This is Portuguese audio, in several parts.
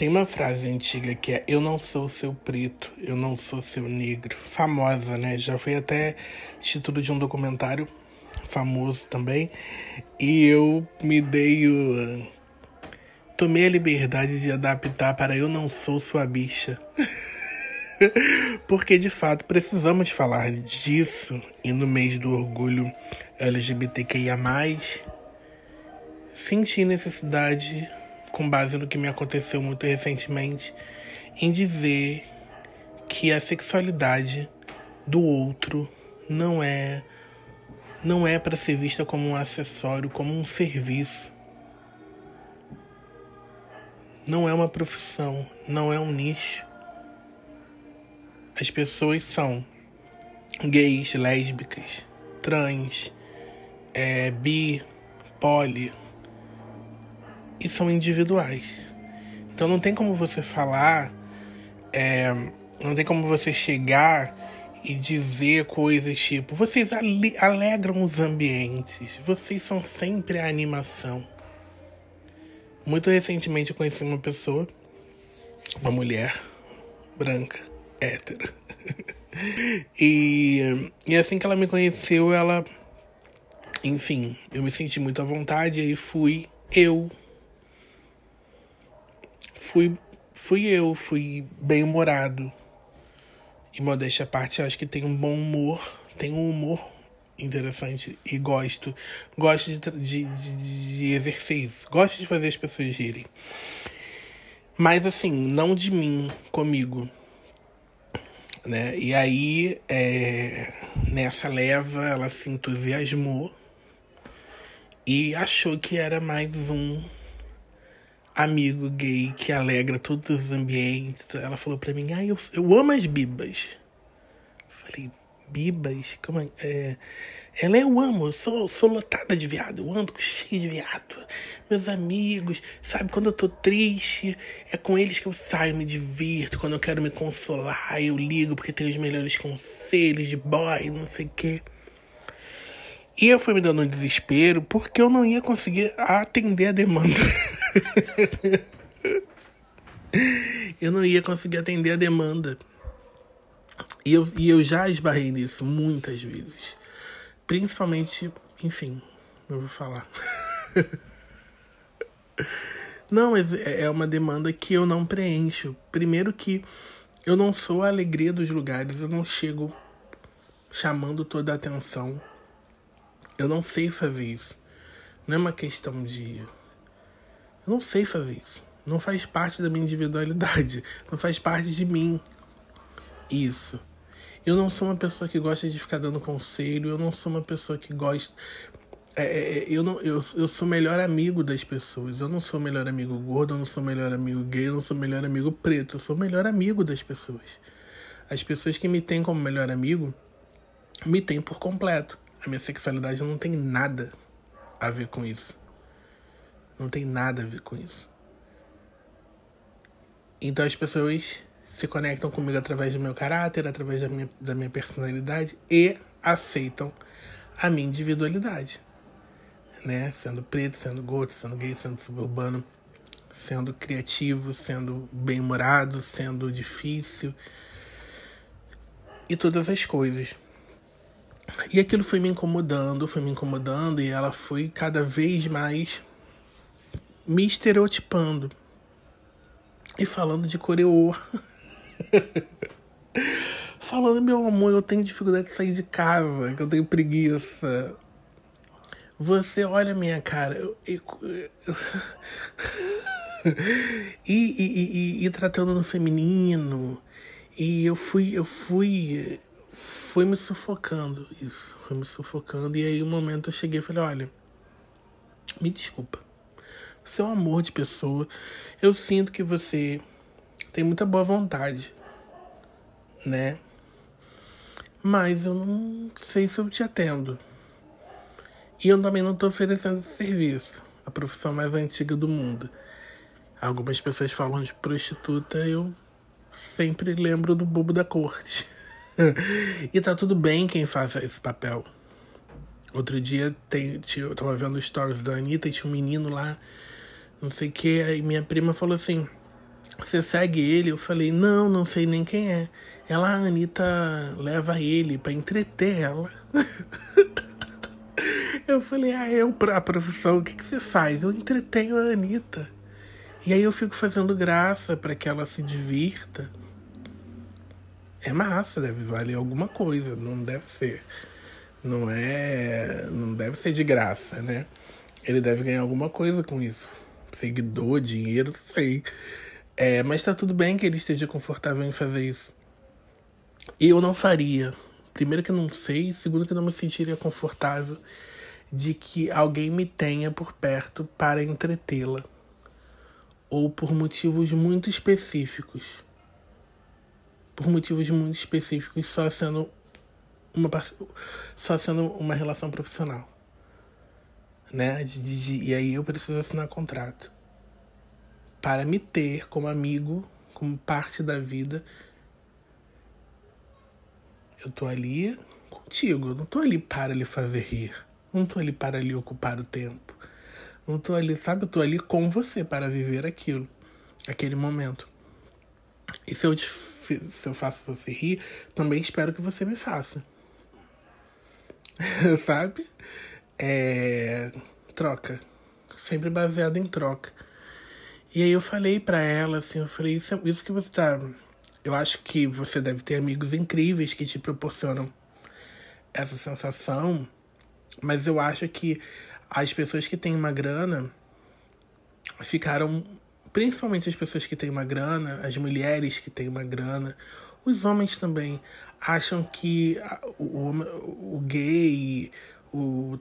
Tem uma frase antiga que é: Eu não sou seu preto, eu não sou seu negro. Famosa, né? Já foi até título de um documentário famoso também. E eu me dei o. Tomei a liberdade de adaptar para Eu Não Sou Sua Bicha. Porque de fato precisamos falar disso e no mês do orgulho LGBTQIA, senti necessidade com base no que me aconteceu muito recentemente, em dizer que a sexualidade do outro não é não é para ser vista como um acessório, como um serviço. Não é uma profissão, não é um nicho. As pessoas são gays, lésbicas, trans, é, bi, poli, e são individuais. Então não tem como você falar, é, não tem como você chegar e dizer coisas tipo: vocês alegram os ambientes, vocês são sempre a animação. Muito recentemente eu conheci uma pessoa, uma mulher branca, hétero. e, e assim que ela me conheceu, ela. Enfim, eu me senti muito à vontade e aí fui eu fui, fui eu, fui bem humorado. E modéstia à parte, acho que tem um bom humor, tem um humor interessante e gosto. Gosto de, de, de, de exercer isso. Gosto de fazer as pessoas rirem. Mas assim, não de mim, comigo. Né? E aí, é, nessa leva, ela se entusiasmou e achou que era mais um amigo gay que alegra todos os ambientes. Ela falou pra mim, ah, eu, eu amo as bibas. Falei, bibas? Como é? é? Ela, eu amo, eu sou, sou lotada de viado, eu ando cheio de viado. Meus amigos, sabe, quando eu tô triste, é com eles que eu saio, me divirto. Quando eu quero me consolar, eu ligo porque tem os melhores conselhos de boy, não sei o quê. E eu fui me dando um desespero porque eu não ia conseguir atender a demanda. eu não ia conseguir atender a demanda. E eu, e eu já esbarrei nisso muitas vezes. Principalmente, enfim, eu vou falar. não, mas é, é uma demanda que eu não preencho. Primeiro que eu não sou a alegria dos lugares, eu não chego chamando toda a atenção. Eu não sei fazer isso. Não é uma questão de não sei fazer isso. Não faz parte da minha individualidade. Não faz parte de mim. Isso. Eu não sou uma pessoa que gosta de ficar dando conselho. Eu não sou uma pessoa que gosta. É, é, é eu, não, eu, eu sou melhor amigo das pessoas. Eu não sou melhor amigo gordo, eu não sou melhor amigo gay, eu não sou melhor amigo preto. Eu sou melhor amigo das pessoas. As pessoas que me têm como melhor amigo me têm por completo. A minha sexualidade não tem nada a ver com isso. Não tem nada a ver com isso. Então as pessoas se conectam comigo através do meu caráter, através da minha, da minha personalidade e aceitam a minha individualidade. Né? Sendo preto, sendo gordo, sendo gay, sendo suburbano, sendo criativo, sendo bem-humorado, sendo difícil e todas as coisas. E aquilo foi me incomodando, foi me incomodando e ela foi cada vez mais me estereotipando e falando de coreô. falando, meu amor, eu tenho dificuldade de sair de casa, que eu tenho preguiça. Você olha minha cara. Eu, eu, eu... e, e, e, e, tratando no feminino. E eu fui, eu fui. Foi me sufocando isso. Foi me sufocando. E aí, um momento eu cheguei e falei: olha, me desculpa. Um amor de pessoa. Eu sinto que você tem muita boa vontade, né? Mas eu não sei se eu te atendo. E eu também não estou oferecendo esse serviço. A profissão mais antiga do mundo. Algumas pessoas falam de prostituta, eu sempre lembro do bobo da corte. e tá tudo bem quem faça esse papel. Outro dia tem, eu tava vendo stories da Anitta e tinha um menino lá, não sei o que, aí minha prima falou assim: Você segue ele? Eu falei: Não, não sei nem quem é. Ela, a Anitta, leva ele para entreter ela. eu falei: Ah, eu, a profissão, o que, que você faz? Eu entretenho a Anitta. E aí eu fico fazendo graça para que ela se divirta. É massa, deve valer alguma coisa, não deve ser. Não é. Não deve ser de graça, né? Ele deve ganhar alguma coisa com isso. Seguidor, dinheiro, sei. É, mas tá tudo bem que ele esteja confortável em fazer isso. Eu não faria. Primeiro que eu não sei, segundo que eu não me sentiria confortável de que alguém me tenha por perto para entretê-la. Ou por motivos muito específicos. Por motivos muito específicos, só sendo uma, só sendo uma relação profissional né? De, de, e aí eu preciso assinar contrato para me ter como amigo, como parte da vida. Eu tô ali contigo, eu não tô ali para lhe fazer rir. Não tô ali para lhe ocupar o tempo. Não tô ali, sabe? Eu tô ali com você para viver aquilo, aquele momento. E se eu, te, se eu faço você rir, também espero que você me faça. sabe? É, troca. Sempre baseado em troca. E aí eu falei para ela, assim, eu falei, isso, isso que você tá. Eu acho que você deve ter amigos incríveis que te proporcionam essa sensação, mas eu acho que as pessoas que têm uma grana ficaram. Principalmente as pessoas que têm uma grana, as mulheres que têm uma grana, os homens também acham que o, o, o gay, o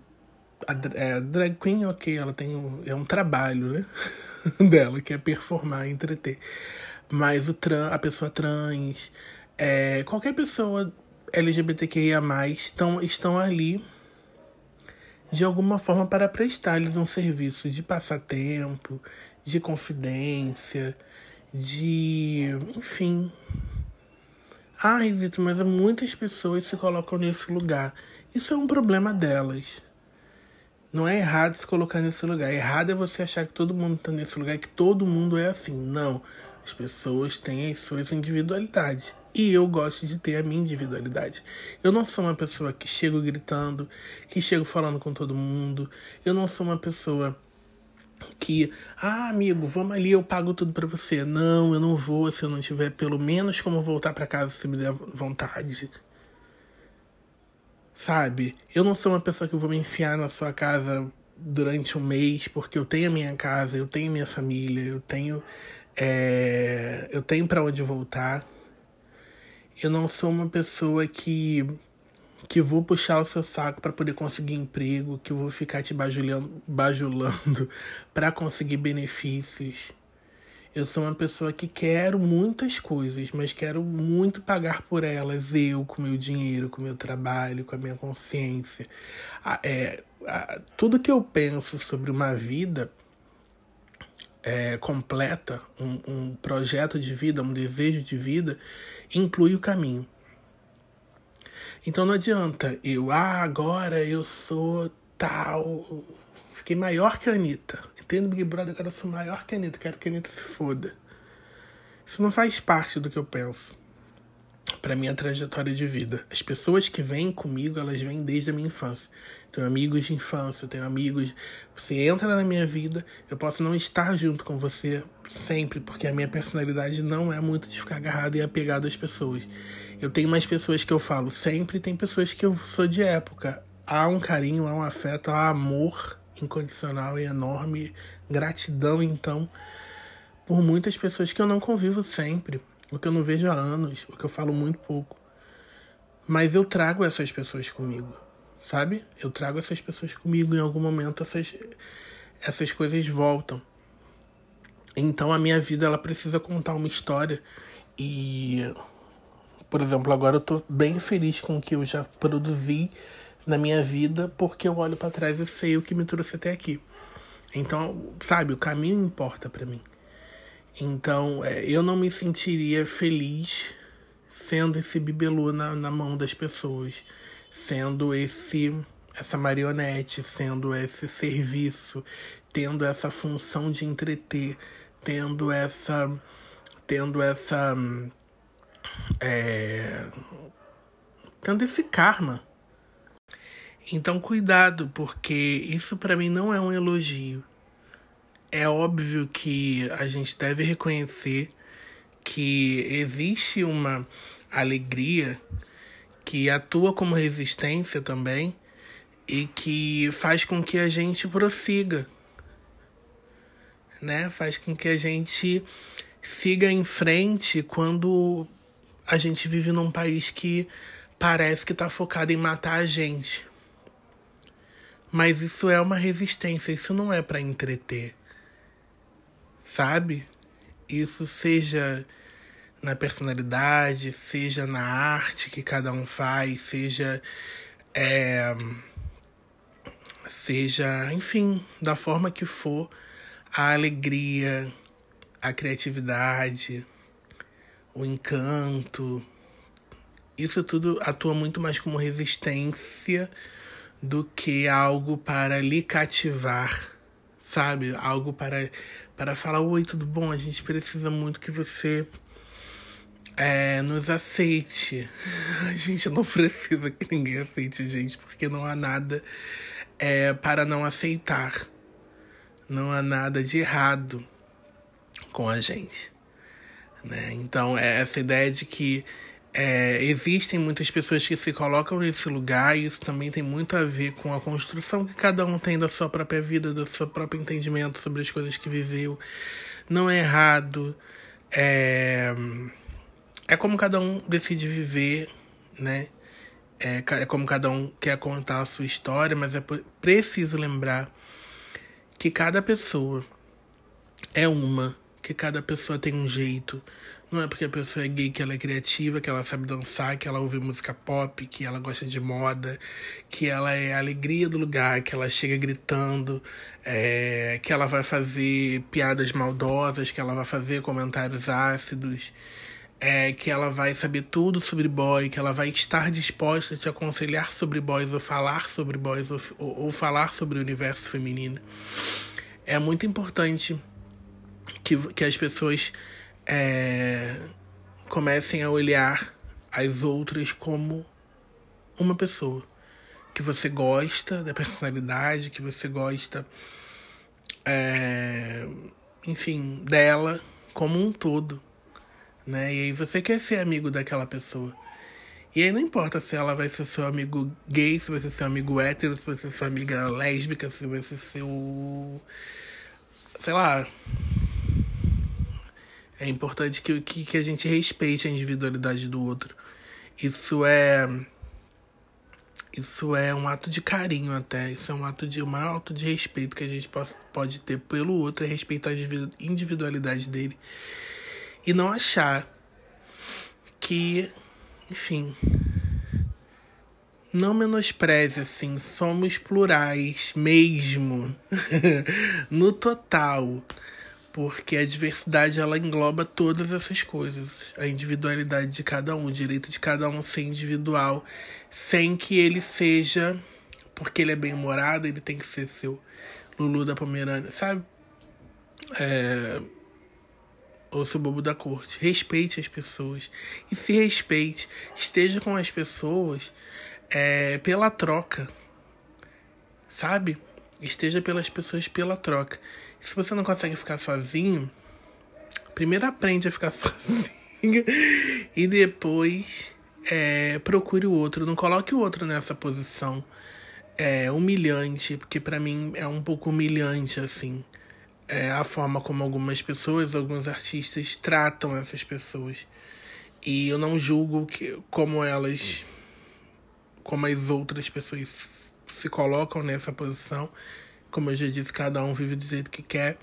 a, é, a drag queen, ok, ela tem um, é um trabalho, né? dela, que é performar, entreter. Mas o trans, a pessoa trans, é, qualquer pessoa LGBTQIA+, estão, estão ali de alguma forma para prestar-lhes um serviço de passatempo, de confidência, de. enfim. Ah, Risito, mas muitas pessoas se colocam nesse lugar. Isso é um problema delas. Não é errado se colocar nesse lugar. Errado é você achar que todo mundo está nesse lugar, que todo mundo é assim. Não. As pessoas têm as suas individualidades. E eu gosto de ter a minha individualidade. Eu não sou uma pessoa que chego gritando, que chego falando com todo mundo. Eu não sou uma pessoa que, ah, amigo, vamos ali, eu pago tudo para você. Não, eu não vou se eu não tiver pelo menos como voltar para casa se me der vontade. Sabe? Eu não sou uma pessoa que vou me enfiar na sua casa durante um mês, porque eu tenho a minha casa, eu tenho minha família, eu tenho. É, eu tenho para onde voltar. Eu não sou uma pessoa que que vou puxar o seu saco para poder conseguir emprego, que vou ficar te bajulando, bajulando para conseguir benefícios. Eu sou uma pessoa que quero muitas coisas, mas quero muito pagar por elas, eu, com meu dinheiro, com meu trabalho, com a minha consciência. É, tudo que eu penso sobre uma vida é, completa, um, um projeto de vida, um desejo de vida, inclui o caminho. Então não adianta eu, ah, agora eu sou tal. Fiquei maior que a Anitta ter no Big Brother, eu quero ser maior que a Anitta, quero que a Anitta se foda. Isso não faz parte do que eu penso para minha trajetória de vida. As pessoas que vêm comigo, elas vêm desde a minha infância. Tenho amigos de infância, tenho amigos. Você entra na minha vida, eu posso não estar junto com você sempre, porque a minha personalidade não é muito de ficar agarrado e apegado às pessoas. Eu tenho mais pessoas que eu falo sempre, tem pessoas que eu sou de época. Há um carinho, há um afeto, há amor incondicional e enorme gratidão, então, por muitas pessoas que eu não convivo sempre, o que eu não vejo há anos, o que eu falo muito pouco. Mas eu trago essas pessoas comigo, sabe? Eu trago essas pessoas comigo em algum momento, essas, essas coisas voltam. Então a minha vida ela precisa contar uma história e por exemplo, agora eu tô bem feliz com o que eu já produzi na minha vida, porque eu olho para trás e sei o que me trouxe até aqui. Então, sabe, o caminho importa para mim. Então, é, eu não me sentiria feliz sendo esse bibelô na, na mão das pessoas, sendo esse essa marionete, sendo esse serviço, tendo essa função de entreter, tendo essa tendo essa. É, tendo esse karma. Então, cuidado, porque isso para mim não é um elogio. É óbvio que a gente deve reconhecer que existe uma alegria que atua como resistência também e que faz com que a gente prossiga, né? Faz com que a gente siga em frente quando a gente vive num país que parece que está focado em matar a gente. Mas isso é uma resistência, isso não é para entreter. Sabe? Isso seja na personalidade, seja na arte que cada um faz, seja é, seja, enfim, da forma que for, a alegria, a criatividade, o encanto, isso tudo atua muito mais como resistência do que algo para lhe cativar, sabe? Algo para para falar oi, tudo bom? A gente precisa muito que você é, nos aceite. A gente não precisa que ninguém aceite a gente, porque não há nada é, para não aceitar. Não há nada de errado com a gente. Né? Então, é essa ideia de que é, existem muitas pessoas que se colocam nesse lugar e isso também tem muito a ver com a construção que cada um tem da sua própria vida, do seu próprio entendimento sobre as coisas que viveu. Não é errado. É, é como cada um decide viver, né? É, é como cada um quer contar a sua história, mas é preciso lembrar que cada pessoa é uma, que cada pessoa tem um jeito, não é porque a pessoa é gay que ela é criativa, que ela sabe dançar, que ela ouve música pop, que ela gosta de moda, que ela é a alegria do lugar, que ela chega gritando, é, que ela vai fazer piadas maldosas, que ela vai fazer comentários ácidos, é, que ela vai saber tudo sobre boy, que ela vai estar disposta a te aconselhar sobre boys ou falar sobre boys ou, ou, ou falar sobre o universo feminino. É muito importante que, que as pessoas é, comecem a olhar as outras como uma pessoa. Que você gosta da personalidade, que você gosta, é, enfim, dela como um todo. Né? E aí você quer ser amigo daquela pessoa. E aí não importa se ela vai ser seu amigo gay, se vai ser seu amigo hétero, se vai ser sua amiga lésbica, se vai ser seu. sei lá, é importante que, que, que a gente respeite a individualidade do outro. Isso é. Isso é um ato de carinho até. Isso é um ato de. um maior ato de respeito que a gente pode, pode ter pelo outro é respeitar a individualidade dele. E não achar que. Enfim. Não menospreze, assim, somos plurais mesmo. no total porque a diversidade ela engloba todas essas coisas, a individualidade de cada um, o direito de cada um ser individual, sem que ele seja, porque ele é bem humorado, ele tem que ser seu Lulu da Pomerânia, sabe? É, ou seu bobo da corte. Respeite as pessoas e se respeite, esteja com as pessoas é, pela troca, sabe? Esteja pelas pessoas pela troca. Se você não consegue ficar sozinho, primeiro aprende a ficar sozinho e depois é, procure o outro. Não coloque o outro nessa posição é, humilhante, porque para mim é um pouco humilhante assim. É a forma como algumas pessoas, alguns artistas tratam essas pessoas. E eu não julgo que, como elas, como as outras pessoas se colocam nessa posição. Como eu já disse, cada um vive do jeito que quer.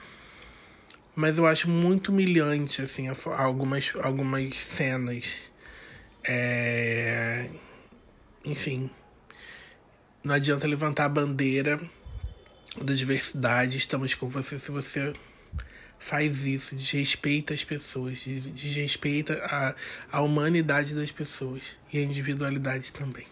Mas eu acho muito humilhante, assim, algumas, algumas cenas. É... Enfim. Não adianta levantar a bandeira da diversidade. Estamos com você se você faz isso. Desrespeita as pessoas. Desrespeita a, a humanidade das pessoas. E a individualidade também.